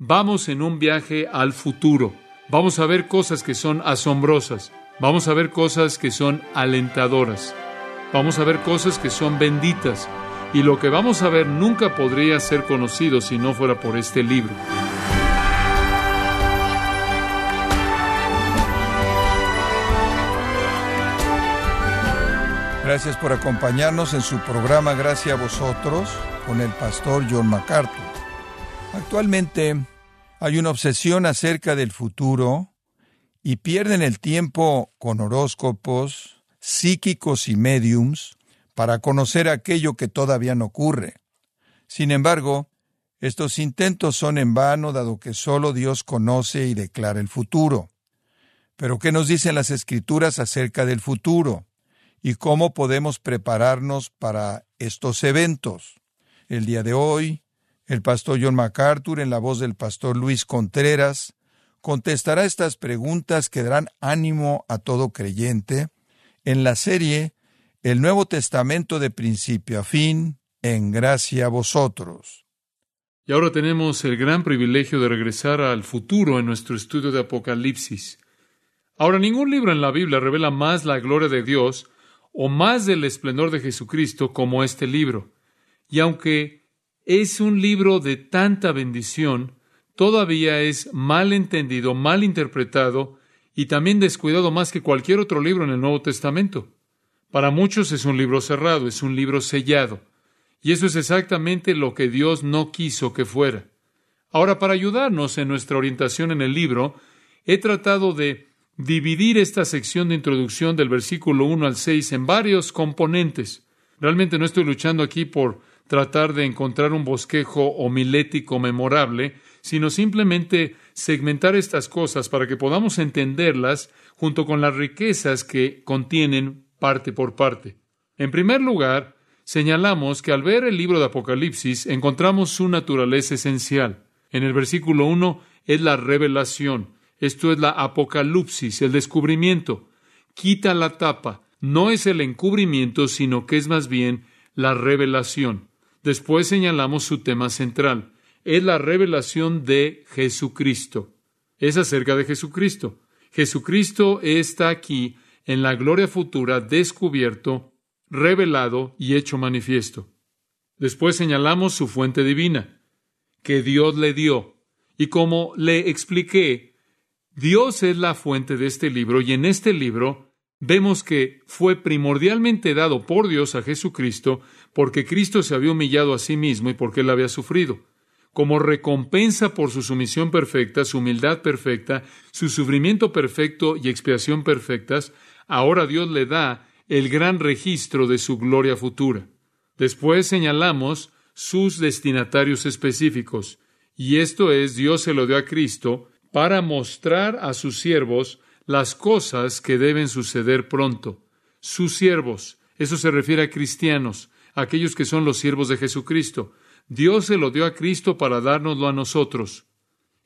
Vamos en un viaje al futuro. Vamos a ver cosas que son asombrosas. Vamos a ver cosas que son alentadoras. Vamos a ver cosas que son benditas. Y lo que vamos a ver nunca podría ser conocido si no fuera por este libro. Gracias por acompañarnos en su programa Gracias a vosotros con el pastor John MacArthur. Actualmente hay una obsesión acerca del futuro y pierden el tiempo con horóscopos, psíquicos y mediums para conocer aquello que todavía no ocurre. Sin embargo, estos intentos son en vano dado que solo Dios conoce y declara el futuro. Pero ¿qué nos dicen las escrituras acerca del futuro? ¿Y cómo podemos prepararnos para estos eventos? El día de hoy, el pastor John MacArthur, en la voz del pastor Luis Contreras, contestará estas preguntas que darán ánimo a todo creyente en la serie El Nuevo Testamento de principio a fin, en gracia a vosotros. Y ahora tenemos el gran privilegio de regresar al futuro en nuestro estudio de Apocalipsis. Ahora, ningún libro en la Biblia revela más la gloria de Dios o más del esplendor de Jesucristo como este libro. Y aunque es un libro de tanta bendición, todavía es mal entendido, mal interpretado y también descuidado más que cualquier otro libro en el Nuevo Testamento. Para muchos es un libro cerrado, es un libro sellado. Y eso es exactamente lo que Dios no quiso que fuera. Ahora, para ayudarnos en nuestra orientación en el libro, he tratado de dividir esta sección de introducción del versículo 1 al 6 en varios componentes. Realmente no estoy luchando aquí por tratar de encontrar un bosquejo homilético memorable, sino simplemente segmentar estas cosas para que podamos entenderlas junto con las riquezas que contienen parte por parte. En primer lugar, señalamos que al ver el libro de Apocalipsis encontramos su naturaleza esencial. En el versículo 1 es la revelación, esto es la apocalipsis, el descubrimiento. Quita la tapa, no es el encubrimiento, sino que es más bien la revelación. Después señalamos su tema central. Es la revelación de Jesucristo. Es acerca de Jesucristo. Jesucristo está aquí en la gloria futura descubierto, revelado y hecho manifiesto. Después señalamos su fuente divina, que Dios le dio. Y como le expliqué, Dios es la fuente de este libro y en este libro vemos que fue primordialmente dado por Dios a Jesucristo porque Cristo se había humillado a sí mismo y porque él había sufrido. Como recompensa por su sumisión perfecta, su humildad perfecta, su sufrimiento perfecto y expiación perfectas, ahora Dios le da el gran registro de su gloria futura. Después señalamos sus destinatarios específicos, y esto es Dios se lo dio a Cristo para mostrar a sus siervos las cosas que deben suceder pronto. Sus siervos, eso se refiere a cristianos, aquellos que son los siervos de Jesucristo. Dios se lo dio a Cristo para dárnoslo a nosotros.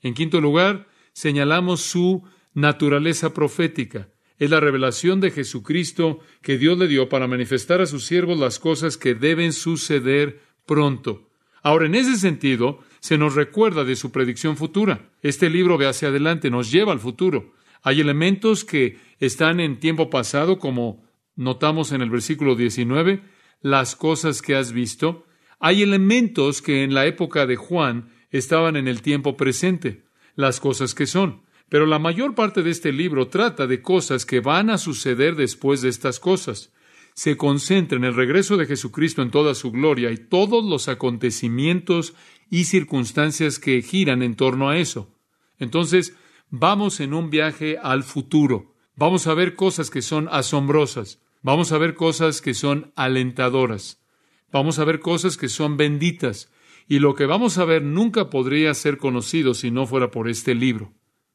En quinto lugar, señalamos su naturaleza profética. Es la revelación de Jesucristo que Dios le dio para manifestar a sus siervos las cosas que deben suceder pronto. Ahora, en ese sentido, se nos recuerda de su predicción futura. Este libro ve hacia adelante, nos lleva al futuro. Hay elementos que están en tiempo pasado, como notamos en el versículo 19, las cosas que has visto. Hay elementos que en la época de Juan estaban en el tiempo presente, las cosas que son. Pero la mayor parte de este libro trata de cosas que van a suceder después de estas cosas. Se concentra en el regreso de Jesucristo en toda su gloria y todos los acontecimientos y circunstancias que giran en torno a eso. Entonces, vamos en un viaje al futuro. Vamos a ver cosas que son asombrosas. Vamos a ver cosas que son alentadoras. Vamos a ver cosas que son benditas. Y lo que vamos a ver nunca podría ser conocido si no fuera por este libro.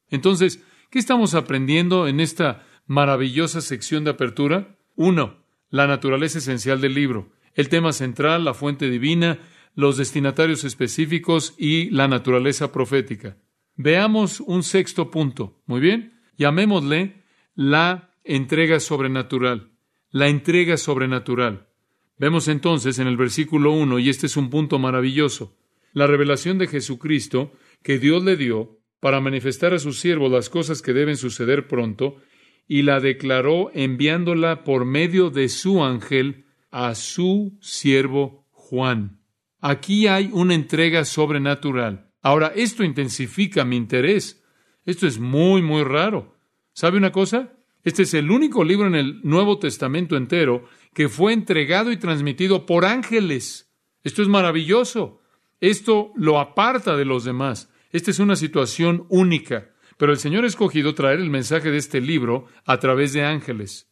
Entonces, ¿qué estamos aprendiendo en esta maravillosa sección de apertura? Uno, la naturaleza esencial del libro, el tema central, la fuente divina, los destinatarios específicos y la naturaleza profética. Veamos un sexto punto. Muy bien. Llamémosle la entrega sobrenatural. La entrega sobrenatural. Vemos entonces en el versículo 1, y este es un punto maravilloso, la revelación de Jesucristo que Dios le dio para manifestar a sus siervos las cosas que deben suceder pronto, y la declaró enviándola por medio de su ángel a su siervo Juan. Aquí hay una entrega sobrenatural. Ahora, esto intensifica mi interés. Esto es muy, muy raro. ¿Sabe una cosa? Este es el único libro en el Nuevo Testamento entero que fue entregado y transmitido por ángeles. Esto es maravilloso. Esto lo aparta de los demás. Esta es una situación única. Pero el Señor ha escogido traer el mensaje de este libro a través de ángeles.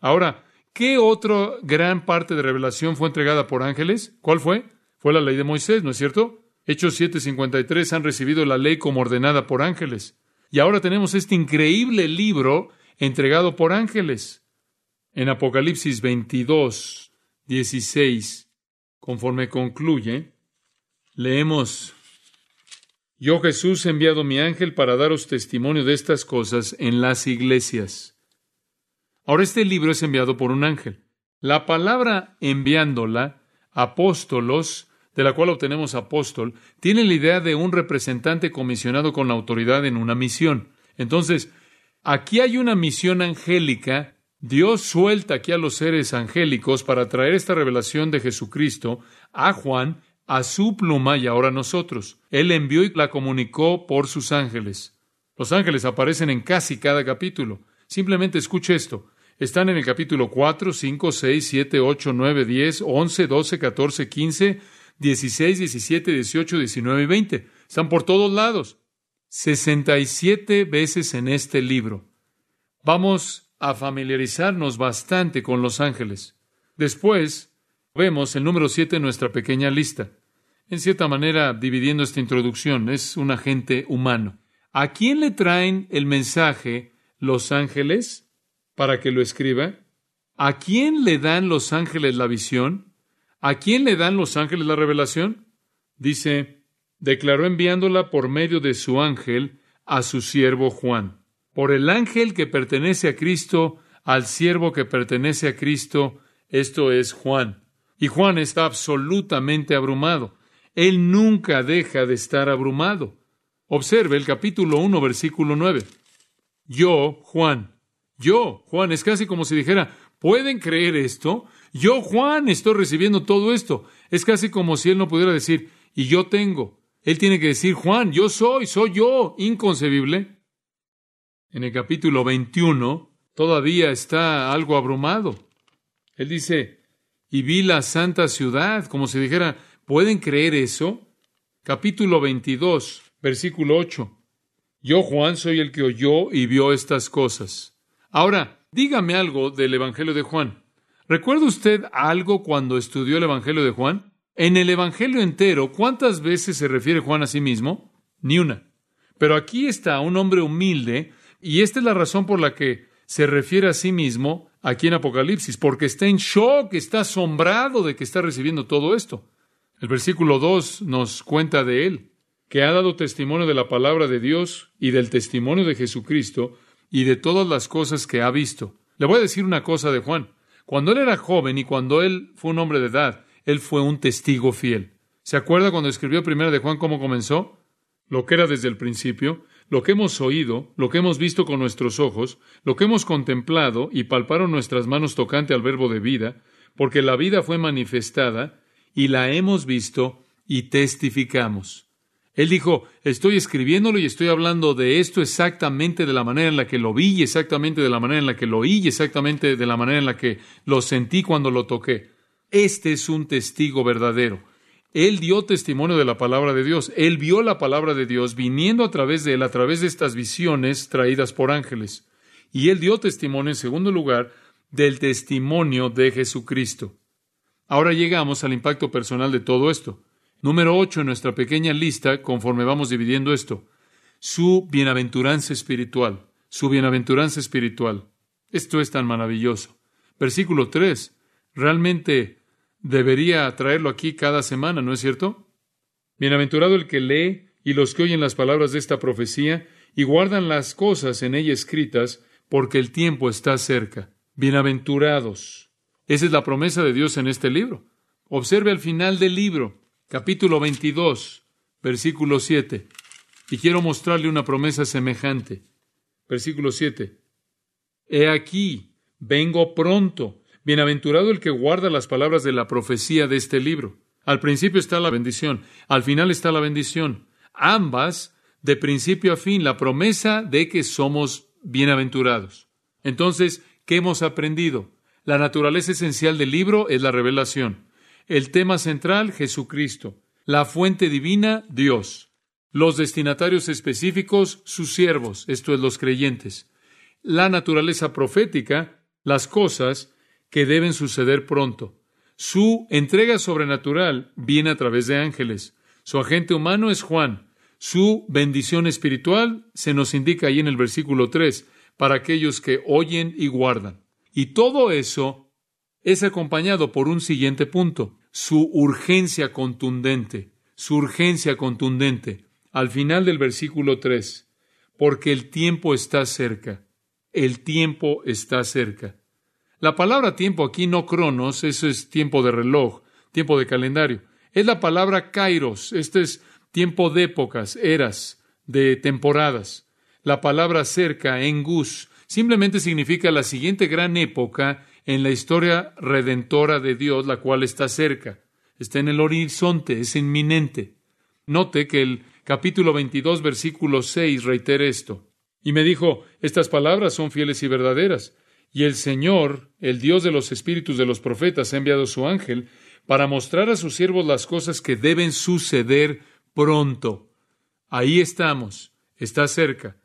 Ahora, ¿qué otra gran parte de revelación fue entregada por ángeles? ¿Cuál fue? Fue la ley de Moisés, ¿no es cierto? Hechos 7:53 han recibido la ley como ordenada por ángeles. Y ahora tenemos este increíble libro entregado por ángeles. En Apocalipsis 22, 16, conforme concluye, leemos, Yo Jesús he enviado mi ángel para daros testimonio de estas cosas en las iglesias. Ahora este libro es enviado por un ángel. La palabra enviándola, apóstolos, de la cual obtenemos apóstol, tiene la idea de un representante comisionado con la autoridad en una misión. Entonces, aquí hay una misión angélica. Dios suelta aquí a los seres angélicos para traer esta revelación de Jesucristo a Juan, a su pluma y ahora a nosotros. Él envió y la comunicó por sus ángeles. Los ángeles aparecen en casi cada capítulo. Simplemente escuche esto. Están en el capítulo 4, 5, 6, 7, 8, 9, 10, 11, 12, 14, 15, 16, 17, 18, 19 y 20. Están por todos lados. 67 veces en este libro. Vamos a familiarizarnos bastante con los ángeles. Después vemos el número 7 en nuestra pequeña lista. En cierta manera, dividiendo esta introducción, es un agente humano. ¿A quién le traen el mensaje los ángeles para que lo escriba? ¿A quién le dan los ángeles la visión? ¿A quién le dan los ángeles la revelación? Dice, declaró enviándola por medio de su ángel a su siervo Juan. Por el ángel que pertenece a Cristo, al siervo que pertenece a Cristo, esto es Juan. Y Juan está absolutamente abrumado. Él nunca deja de estar abrumado. Observe el capítulo 1, versículo 9. Yo, Juan. Yo, Juan, es casi como si dijera, ¿pueden creer esto? Yo, Juan, estoy recibiendo todo esto. Es casi como si él no pudiera decir, y yo tengo. Él tiene que decir, Juan, yo soy, soy yo, inconcebible. En el capítulo 21 todavía está algo abrumado. Él dice, y vi la santa ciudad, como si dijera, ¿pueden creer eso? Capítulo 22, versículo 8. Yo, Juan, soy el que oyó y vio estas cosas. Ahora, dígame algo del Evangelio de Juan. ¿Recuerda usted algo cuando estudió el Evangelio de Juan? En el Evangelio entero, ¿cuántas veces se refiere Juan a sí mismo? Ni una. Pero aquí está un hombre humilde, y esta es la razón por la que se refiere a sí mismo aquí en Apocalipsis, porque está en shock, está asombrado de que está recibiendo todo esto. El versículo 2 nos cuenta de él, que ha dado testimonio de la palabra de Dios y del testimonio de Jesucristo y de todas las cosas que ha visto. Le voy a decir una cosa de Juan. Cuando él era joven y cuando él fue un hombre de edad, él fue un testigo fiel. ¿Se acuerda cuando escribió primero de Juan cómo comenzó? Lo que era desde el principio, lo que hemos oído, lo que hemos visto con nuestros ojos, lo que hemos contemplado y palparon nuestras manos tocante al verbo de vida, porque la vida fue manifestada y la hemos visto y testificamos. Él dijo, estoy escribiéndolo y estoy hablando de esto exactamente de la manera en la que lo vi, exactamente de la manera en la que lo oí, exactamente de la manera en la que lo sentí cuando lo toqué. Este es un testigo verdadero. Él dio testimonio de la palabra de Dios. Él vio la palabra de Dios viniendo a través de él, a través de estas visiones traídas por ángeles. Y él dio testimonio, en segundo lugar, del testimonio de Jesucristo. Ahora llegamos al impacto personal de todo esto. Número ocho en nuestra pequeña lista, conforme vamos dividiendo esto, su bienaventuranza espiritual, su bienaventuranza espiritual. Esto es tan maravilloso. Versículo tres. Realmente debería traerlo aquí cada semana, ¿no es cierto? Bienaventurado el que lee y los que oyen las palabras de esta profecía y guardan las cosas en ella escritas, porque el tiempo está cerca. Bienaventurados. Esa es la promesa de Dios en este libro. Observe al final del libro capítulo 22, versículo 7. Y quiero mostrarle una promesa semejante. Versículo 7. He aquí, vengo pronto. Bienaventurado el que guarda las palabras de la profecía de este libro. Al principio está la bendición, al final está la bendición. Ambas, de principio a fin, la promesa de que somos bienaventurados. Entonces, ¿qué hemos aprendido? La naturaleza esencial del libro es la revelación. El tema central, Jesucristo. La fuente divina, Dios. Los destinatarios específicos, sus siervos, esto es, los creyentes. La naturaleza profética, las cosas que deben suceder pronto. Su entrega sobrenatural viene a través de ángeles. Su agente humano es Juan. Su bendición espiritual se nos indica ahí en el versículo 3, para aquellos que oyen y guardan. Y todo eso es acompañado por un siguiente punto, su urgencia contundente, su urgencia contundente, al final del versículo 3, porque el tiempo está cerca, el tiempo está cerca. La palabra tiempo aquí no cronos, eso es tiempo de reloj, tiempo de calendario. Es la palabra kairos, este es tiempo de épocas, eras, de temporadas. La palabra cerca, engus, simplemente significa la siguiente gran época en la historia redentora de Dios, la cual está cerca, está en el horizonte, es inminente. Note que el capítulo 22, versículo 6 reitera esto. Y me dijo, estas palabras son fieles y verdaderas. Y el Señor, el Dios de los espíritus de los profetas, ha enviado su ángel para mostrar a sus siervos las cosas que deben suceder pronto. Ahí estamos, está cerca,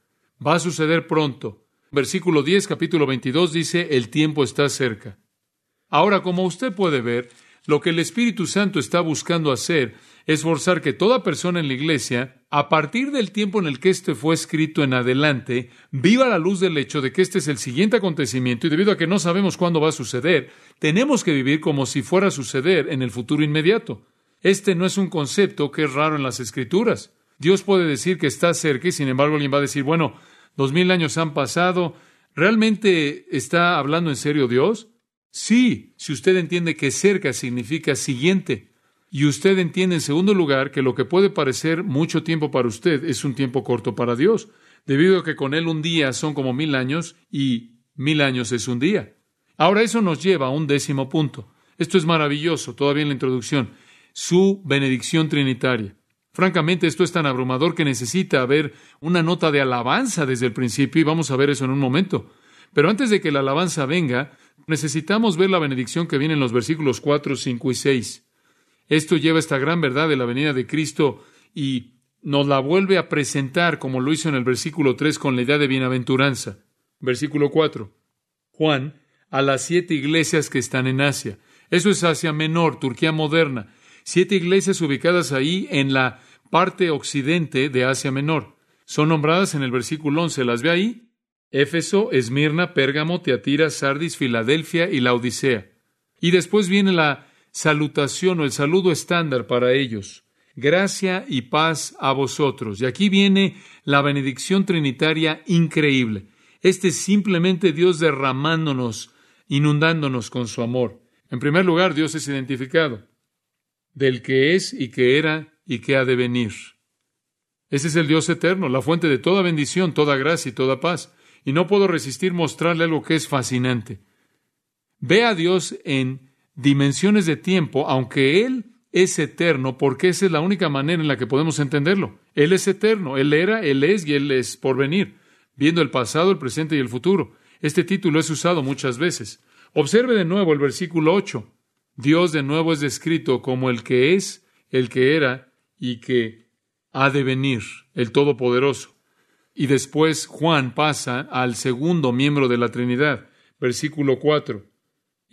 va a suceder pronto. Versículo 10, capítulo 22 dice, el tiempo está cerca. Ahora, como usted puede ver, lo que el Espíritu Santo está buscando hacer es forzar que toda persona en la iglesia, a partir del tiempo en el que este fue escrito en adelante, viva la luz del hecho de que este es el siguiente acontecimiento y debido a que no sabemos cuándo va a suceder, tenemos que vivir como si fuera a suceder en el futuro inmediato. Este no es un concepto que es raro en las escrituras. Dios puede decir que está cerca y sin embargo alguien va a decir, bueno, dos mil años han pasado. ¿Realmente está hablando en serio Dios? Sí, si usted entiende que cerca significa siguiente. Y usted entiende en segundo lugar que lo que puede parecer mucho tiempo para usted es un tiempo corto para Dios, debido a que con Él un día son como mil años y mil años es un día. Ahora eso nos lleva a un décimo punto. Esto es maravilloso, todavía en la introducción. Su benedicción trinitaria. Francamente, esto es tan abrumador que necesita haber una nota de alabanza desde el principio y vamos a ver eso en un momento. Pero antes de que la alabanza venga, necesitamos ver la benedicción que viene en los versículos 4, 5 y 6. Esto lleva esta gran verdad de la venida de Cristo y nos la vuelve a presentar como lo hizo en el versículo 3 con la idea de bienaventuranza. Versículo 4. Juan, a las siete iglesias que están en Asia. Eso es Asia Menor, Turquía moderna siete iglesias ubicadas ahí en la parte occidente de Asia Menor. Son nombradas en el versículo 11. ¿Las ve ahí? Éfeso, Esmirna, Pérgamo, Teatira, Sardis, Filadelfia y la Odisea. Y después viene la salutación o el saludo estándar para ellos. Gracia y paz a vosotros. Y aquí viene la benedicción trinitaria increíble. Este es simplemente Dios derramándonos, inundándonos con su amor. En primer lugar, Dios es identificado del que es y que era y que ha de venir. Ese es el Dios eterno, la fuente de toda bendición, toda gracia y toda paz. Y no puedo resistir mostrarle algo que es fascinante. Ve a Dios en dimensiones de tiempo, aunque Él es eterno, porque esa es la única manera en la que podemos entenderlo. Él es eterno, Él era, Él es y Él es por venir, viendo el pasado, el presente y el futuro. Este título es usado muchas veces. Observe de nuevo el versículo 8. Dios de nuevo es descrito como el que es, el que era y que ha de venir, el Todopoderoso. Y después Juan pasa al segundo miembro de la Trinidad, versículo 4,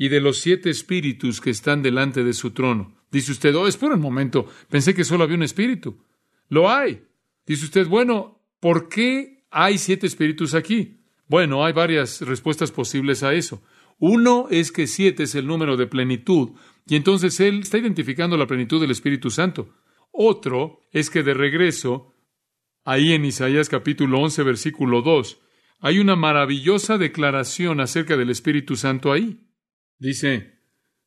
y de los siete espíritus que están delante de su trono. Dice usted, oh, espera un momento, pensé que solo había un espíritu. Lo hay. Dice usted, bueno, ¿por qué hay siete espíritus aquí? Bueno, hay varias respuestas posibles a eso. Uno es que siete es el número de plenitud, y entonces él está identificando la plenitud del Espíritu Santo. Otro es que de regreso, ahí en Isaías capítulo 11, versículo 2, hay una maravillosa declaración acerca del Espíritu Santo ahí. Dice,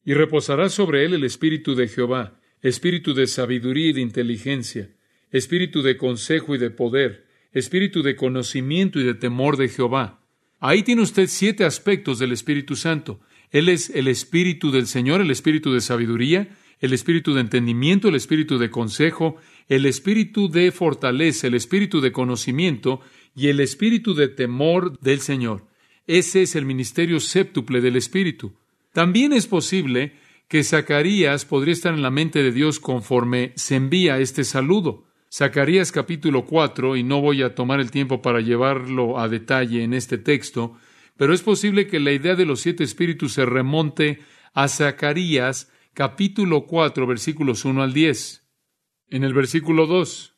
y reposará sobre él el Espíritu de Jehová, Espíritu de sabiduría y de inteligencia, espíritu de consejo y de poder, espíritu de conocimiento y de temor de Jehová. Ahí tiene usted siete aspectos del Espíritu Santo. Él es el Espíritu del Señor, el Espíritu de sabiduría, el Espíritu de entendimiento, el Espíritu de consejo, el Espíritu de fortaleza, el Espíritu de conocimiento y el Espíritu de temor del Señor. Ese es el ministerio séptuple del Espíritu. También es posible que Zacarías podría estar en la mente de Dios conforme se envía este saludo. Zacarías capítulo 4, y no voy a tomar el tiempo para llevarlo a detalle en este texto, pero es posible que la idea de los siete espíritus se remonte a Zacarías capítulo 4, versículos 1 al 10. En el versículo 2,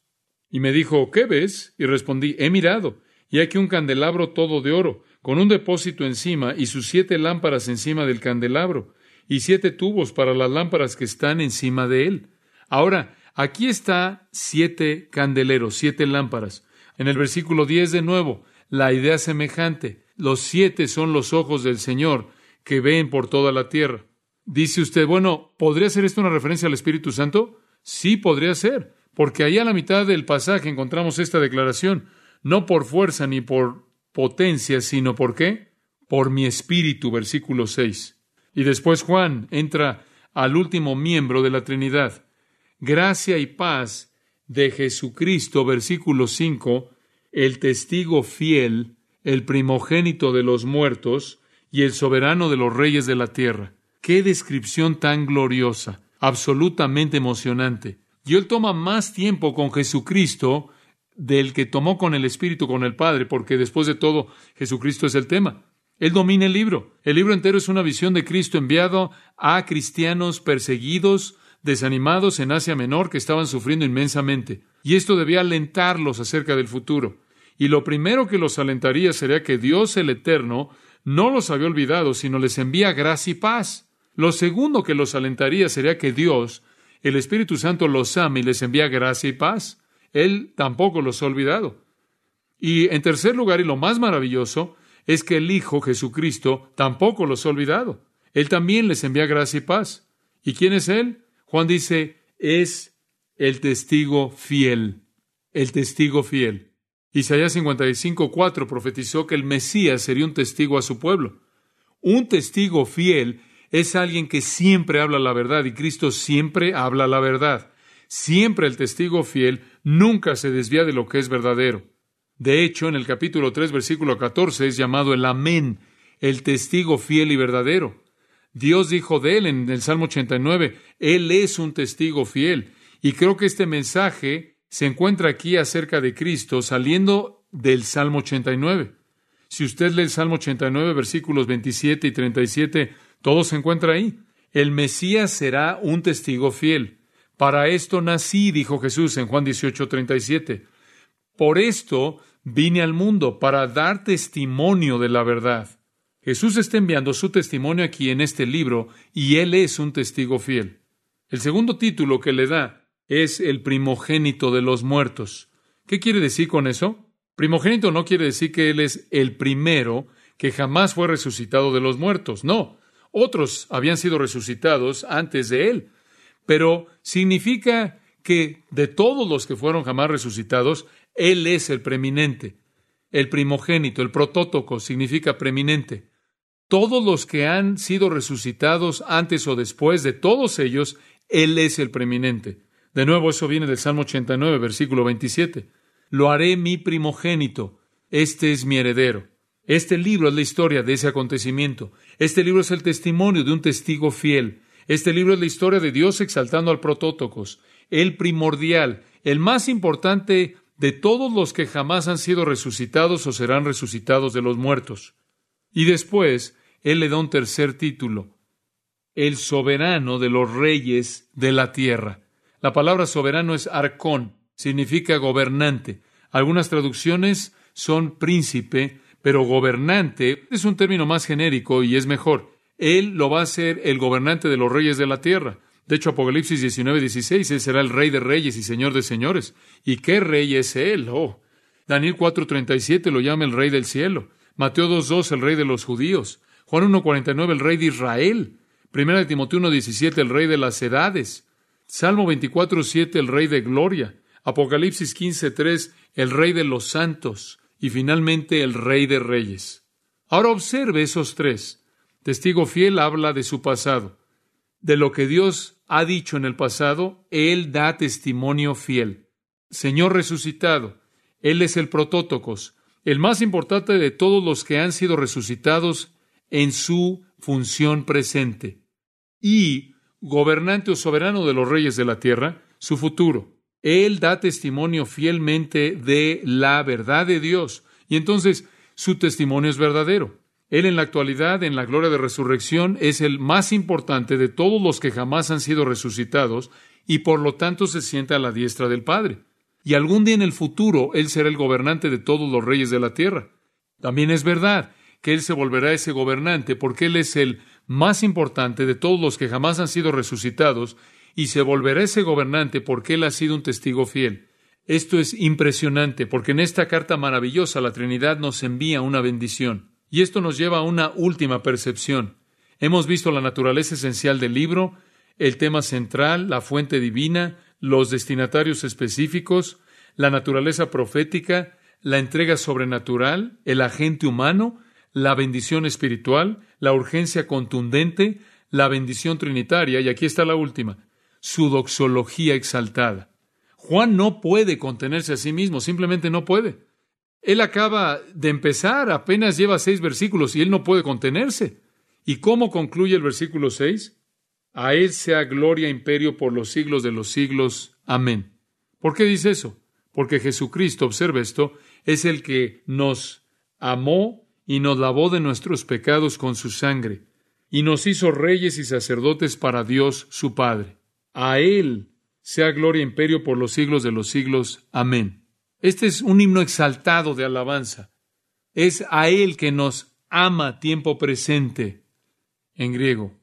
y me dijo, ¿qué ves? Y respondí, he mirado, y aquí un candelabro todo de oro, con un depósito encima y sus siete lámparas encima del candelabro, y siete tubos para las lámparas que están encima de él. Ahora, aquí está siete candeleros, siete lámparas. En el versículo 10 de nuevo, la idea semejante. Los siete son los ojos del Señor que ven por toda la tierra. Dice usted, bueno, ¿podría ser esto una referencia al Espíritu Santo? Sí, podría ser, porque ahí a la mitad del pasaje encontramos esta declaración, no por fuerza ni por potencia, sino por qué? Por mi espíritu, versículo 6. Y después Juan entra al último miembro de la Trinidad. Gracia y paz de Jesucristo, versículo 5, el testigo fiel, el primogénito de los muertos y el soberano de los reyes de la tierra. Qué descripción tan gloriosa, absolutamente emocionante. Y él toma más tiempo con Jesucristo del que tomó con el Espíritu, con el Padre, porque después de todo Jesucristo es el tema. Él domina el libro. El libro entero es una visión de Cristo enviado a cristianos perseguidos, desanimados en Asia Menor que estaban sufriendo inmensamente. Y esto debía alentarlos acerca del futuro. Y lo primero que los alentaría sería que Dios el Eterno no los había olvidado, sino les envía gracia y paz. Lo segundo que los alentaría sería que Dios, el Espíritu Santo, los ama y les envía gracia y paz. Él tampoco los ha olvidado. Y en tercer lugar, y lo más maravilloso, es que el Hijo Jesucristo tampoco los ha olvidado. Él también les envía gracia y paz. ¿Y quién es Él? Juan dice, es el testigo fiel. El testigo fiel. Isaías 55, 4 profetizó que el Mesías sería un testigo a su pueblo. Un testigo fiel es alguien que siempre habla la verdad y Cristo siempre habla la verdad. Siempre el testigo fiel nunca se desvía de lo que es verdadero. De hecho, en el capítulo 3, versículo 14, es llamado el Amén, el testigo fiel y verdadero. Dios dijo de él en el Salmo 89, Él es un testigo fiel. Y creo que este mensaje se encuentra aquí acerca de Cristo saliendo del Salmo 89. Si usted lee el Salmo 89, versículos 27 y 37, todo se encuentra ahí. El Mesías será un testigo fiel. Para esto nací, dijo Jesús en Juan 18, 37. Por esto vine al mundo, para dar testimonio de la verdad. Jesús está enviando su testimonio aquí en este libro y Él es un testigo fiel. El segundo título que le da es el primogénito de los muertos. ¿Qué quiere decir con eso? Primogénito no quiere decir que Él es el primero que jamás fue resucitado de los muertos. No, otros habían sido resucitados antes de Él pero significa que de todos los que fueron jamás resucitados, Él es el preeminente, el primogénito, el protótoco, significa preeminente. Todos los que han sido resucitados antes o después de todos ellos, Él es el preeminente. De nuevo, eso viene del Salmo 89, versículo 27. Lo haré mi primogénito, este es mi heredero. Este libro es la historia de ese acontecimiento. Este libro es el testimonio de un testigo fiel. Este libro es la historia de Dios exaltando al protótocos, el primordial, el más importante de todos los que jamás han sido resucitados o serán resucitados de los muertos. Y después, Él le da un tercer título, el soberano de los reyes de la tierra. La palabra soberano es arcón, significa gobernante. Algunas traducciones son príncipe, pero gobernante es un término más genérico y es mejor. Él lo va a ser el gobernante de los reyes de la tierra. De hecho, Apocalipsis 19, 16, Él será el rey de reyes y señor de señores. ¿Y qué rey es Él? Oh. Daniel 4, 37 lo llama el rey del cielo. Mateo 2, 2, el rey de los judíos. Juan 1, 49, el rey de Israel. Primera de Timoteo 1, 17, el rey de las edades. Salmo 24, 7, el rey de gloria. Apocalipsis 15.3, el Rey de los santos y finalmente el Rey de reyes. Ahora observe esos tres. Testigo fiel habla de su pasado. De lo que Dios ha dicho en el pasado, Él da testimonio fiel. Señor resucitado, Él es el protótocos, el más importante de todos los que han sido resucitados en su función presente. Y gobernante o soberano de los reyes de la tierra, su futuro. Él da testimonio fielmente de la verdad de Dios. Y entonces su testimonio es verdadero. Él en la actualidad, en la gloria de resurrección, es el más importante de todos los que jamás han sido resucitados y por lo tanto se sienta a la diestra del Padre. Y algún día en el futuro Él será el gobernante de todos los reyes de la tierra. También es verdad que Él se volverá ese gobernante porque Él es el más importante de todos los que jamás han sido resucitados y se volverá ese gobernante porque Él ha sido un testigo fiel. Esto es impresionante porque en esta carta maravillosa la Trinidad nos envía una bendición. Y esto nos lleva a una última percepción. Hemos visto la naturaleza esencial del libro, el tema central, la fuente divina, los destinatarios específicos, la naturaleza profética, la entrega sobrenatural, el agente humano, la bendición espiritual, la urgencia contundente, la bendición trinitaria, y aquí está la última, su doxología exaltada. Juan no puede contenerse a sí mismo, simplemente no puede. Él acaba de empezar, apenas lleva seis versículos y él no puede contenerse. ¿Y cómo concluye el versículo seis? A él sea gloria e imperio por los siglos de los siglos. Amén. ¿Por qué dice eso? Porque Jesucristo, observe esto, es el que nos amó y nos lavó de nuestros pecados con su sangre, y nos hizo reyes y sacerdotes para Dios su Padre. A Él sea gloria e imperio por los siglos de los siglos. Amén. Este es un himno exaltado de alabanza. Es a Él que nos ama tiempo presente en griego.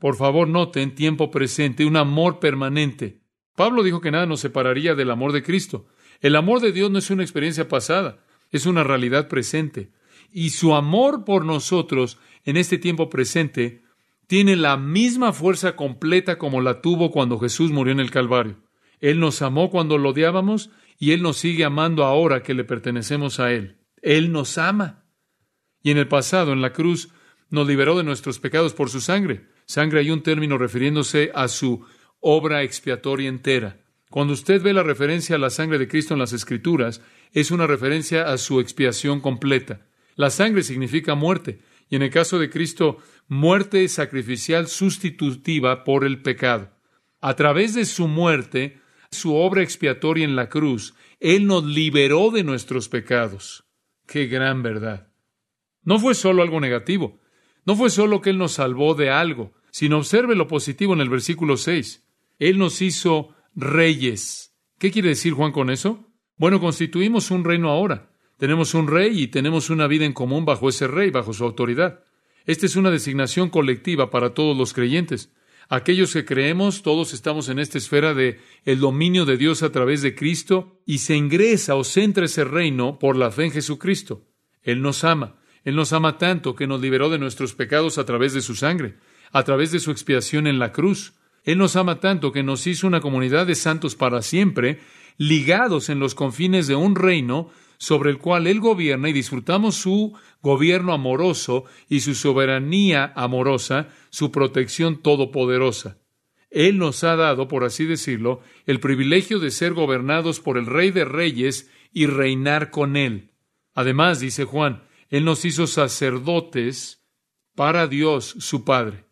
Por favor, noten tiempo presente, un amor permanente. Pablo dijo que nada nos separaría del amor de Cristo. El amor de Dios no es una experiencia pasada, es una realidad presente. Y su amor por nosotros en este tiempo presente tiene la misma fuerza completa como la tuvo cuando Jesús murió en el Calvario. Él nos amó cuando lo odiábamos y Él nos sigue amando ahora que le pertenecemos a Él. Él nos ama. Y en el pasado, en la cruz, nos liberó de nuestros pecados por su sangre. Sangre hay un término refiriéndose a su obra expiatoria entera. Cuando usted ve la referencia a la sangre de Cristo en las Escrituras, es una referencia a su expiación completa. La sangre significa muerte, y en el caso de Cristo, muerte sacrificial sustitutiva por el pecado. A través de su muerte, su obra expiatoria en la cruz, Él nos liberó de nuestros pecados. ¡Qué gran verdad! No fue solo algo negativo, no fue solo que Él nos salvó de algo, sino observe lo positivo en el versículo 6. Él nos hizo reyes. ¿Qué quiere decir Juan con eso? Bueno, constituimos un reino ahora. Tenemos un rey y tenemos una vida en común bajo ese rey, bajo su autoridad. Esta es una designación colectiva para todos los creyentes. Aquellos que creemos, todos estamos en esta esfera de el dominio de Dios a través de Cristo y se ingresa o se entra ese reino por la fe en Jesucristo. Él nos ama. Él nos ama tanto que nos liberó de nuestros pecados a través de su sangre, a través de su expiación en la cruz. Él nos ama tanto que nos hizo una comunidad de santos para siempre, ligados en los confines de un reino sobre el cual Él gobierna y disfrutamos su gobierno amoroso y su soberanía amorosa, su protección todopoderosa. Él nos ha dado, por así decirlo, el privilegio de ser gobernados por el Rey de Reyes y reinar con Él. Además, dice Juan, Él nos hizo sacerdotes para Dios su Padre.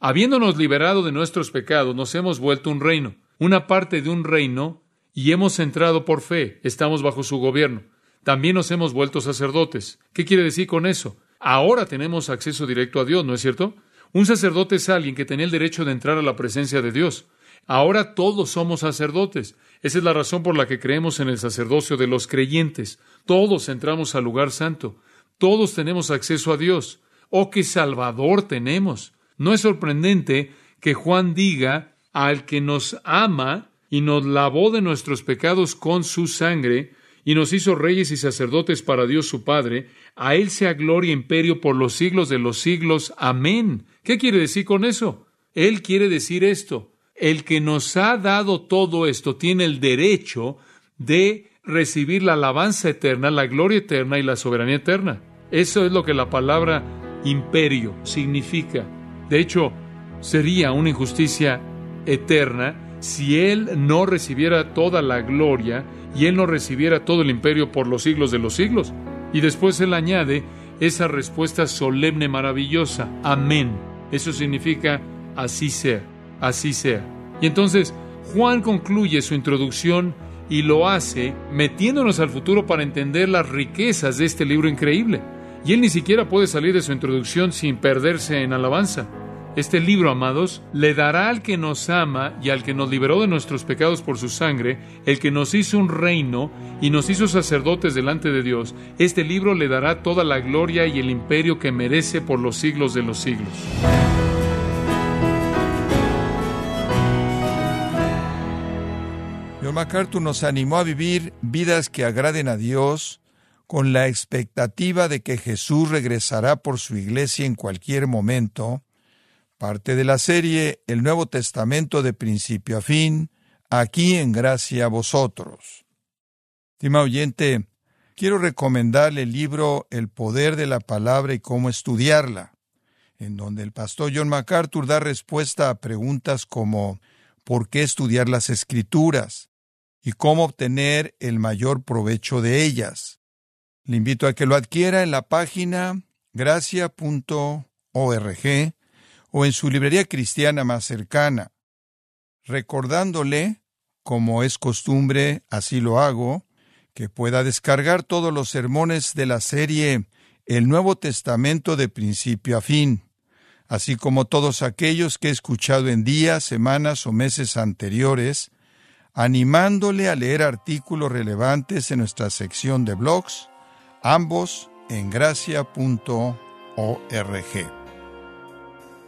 Habiéndonos liberado de nuestros pecados, nos hemos vuelto un reino, una parte de un reino, y hemos entrado por fe, estamos bajo su gobierno también nos hemos vuelto sacerdotes. ¿Qué quiere decir con eso? Ahora tenemos acceso directo a Dios, ¿no es cierto? Un sacerdote es alguien que tenía el derecho de entrar a la presencia de Dios. Ahora todos somos sacerdotes. Esa es la razón por la que creemos en el sacerdocio de los creyentes. Todos entramos al lugar santo. Todos tenemos acceso a Dios. ¡Oh, qué Salvador tenemos! No es sorprendente que Juan diga al que nos ama y nos lavó de nuestros pecados con su sangre, y nos hizo reyes y sacerdotes para Dios su Padre, a Él sea gloria e imperio por los siglos de los siglos. Amén. ¿Qué quiere decir con eso? Él quiere decir esto. El que nos ha dado todo esto tiene el derecho de recibir la alabanza eterna, la gloria eterna y la soberanía eterna. Eso es lo que la palabra imperio significa. De hecho, sería una injusticia eterna si Él no recibiera toda la gloria y Él no recibiera todo el imperio por los siglos de los siglos. Y después Él añade esa respuesta solemne, maravillosa, amén. Eso significa así sea, así sea. Y entonces Juan concluye su introducción y lo hace metiéndonos al futuro para entender las riquezas de este libro increíble. Y él ni siquiera puede salir de su introducción sin perderse en alabanza. Este libro, amados, le dará al que nos ama y al que nos liberó de nuestros pecados por su sangre, el que nos hizo un reino y nos hizo sacerdotes delante de Dios, este libro le dará toda la gloria y el imperio que merece por los siglos de los siglos. John MacArthur nos animó a vivir vidas que agraden a Dios, con la expectativa de que Jesús regresará por su iglesia en cualquier momento, parte de la serie El Nuevo Testamento de principio a fin, aquí en gracia a vosotros. Estima oyente, quiero recomendarle el libro El Poder de la Palabra y cómo estudiarla, en donde el pastor John MacArthur da respuesta a preguntas como ¿por qué estudiar las escrituras? y cómo obtener el mayor provecho de ellas. Le invito a que lo adquiera en la página gracia.org o en su librería cristiana más cercana, recordándole, como es costumbre, así lo hago, que pueda descargar todos los sermones de la serie El Nuevo Testamento de principio a fin, así como todos aquellos que he escuchado en días, semanas o meses anteriores, animándole a leer artículos relevantes en nuestra sección de blogs, ambos en gracia.org.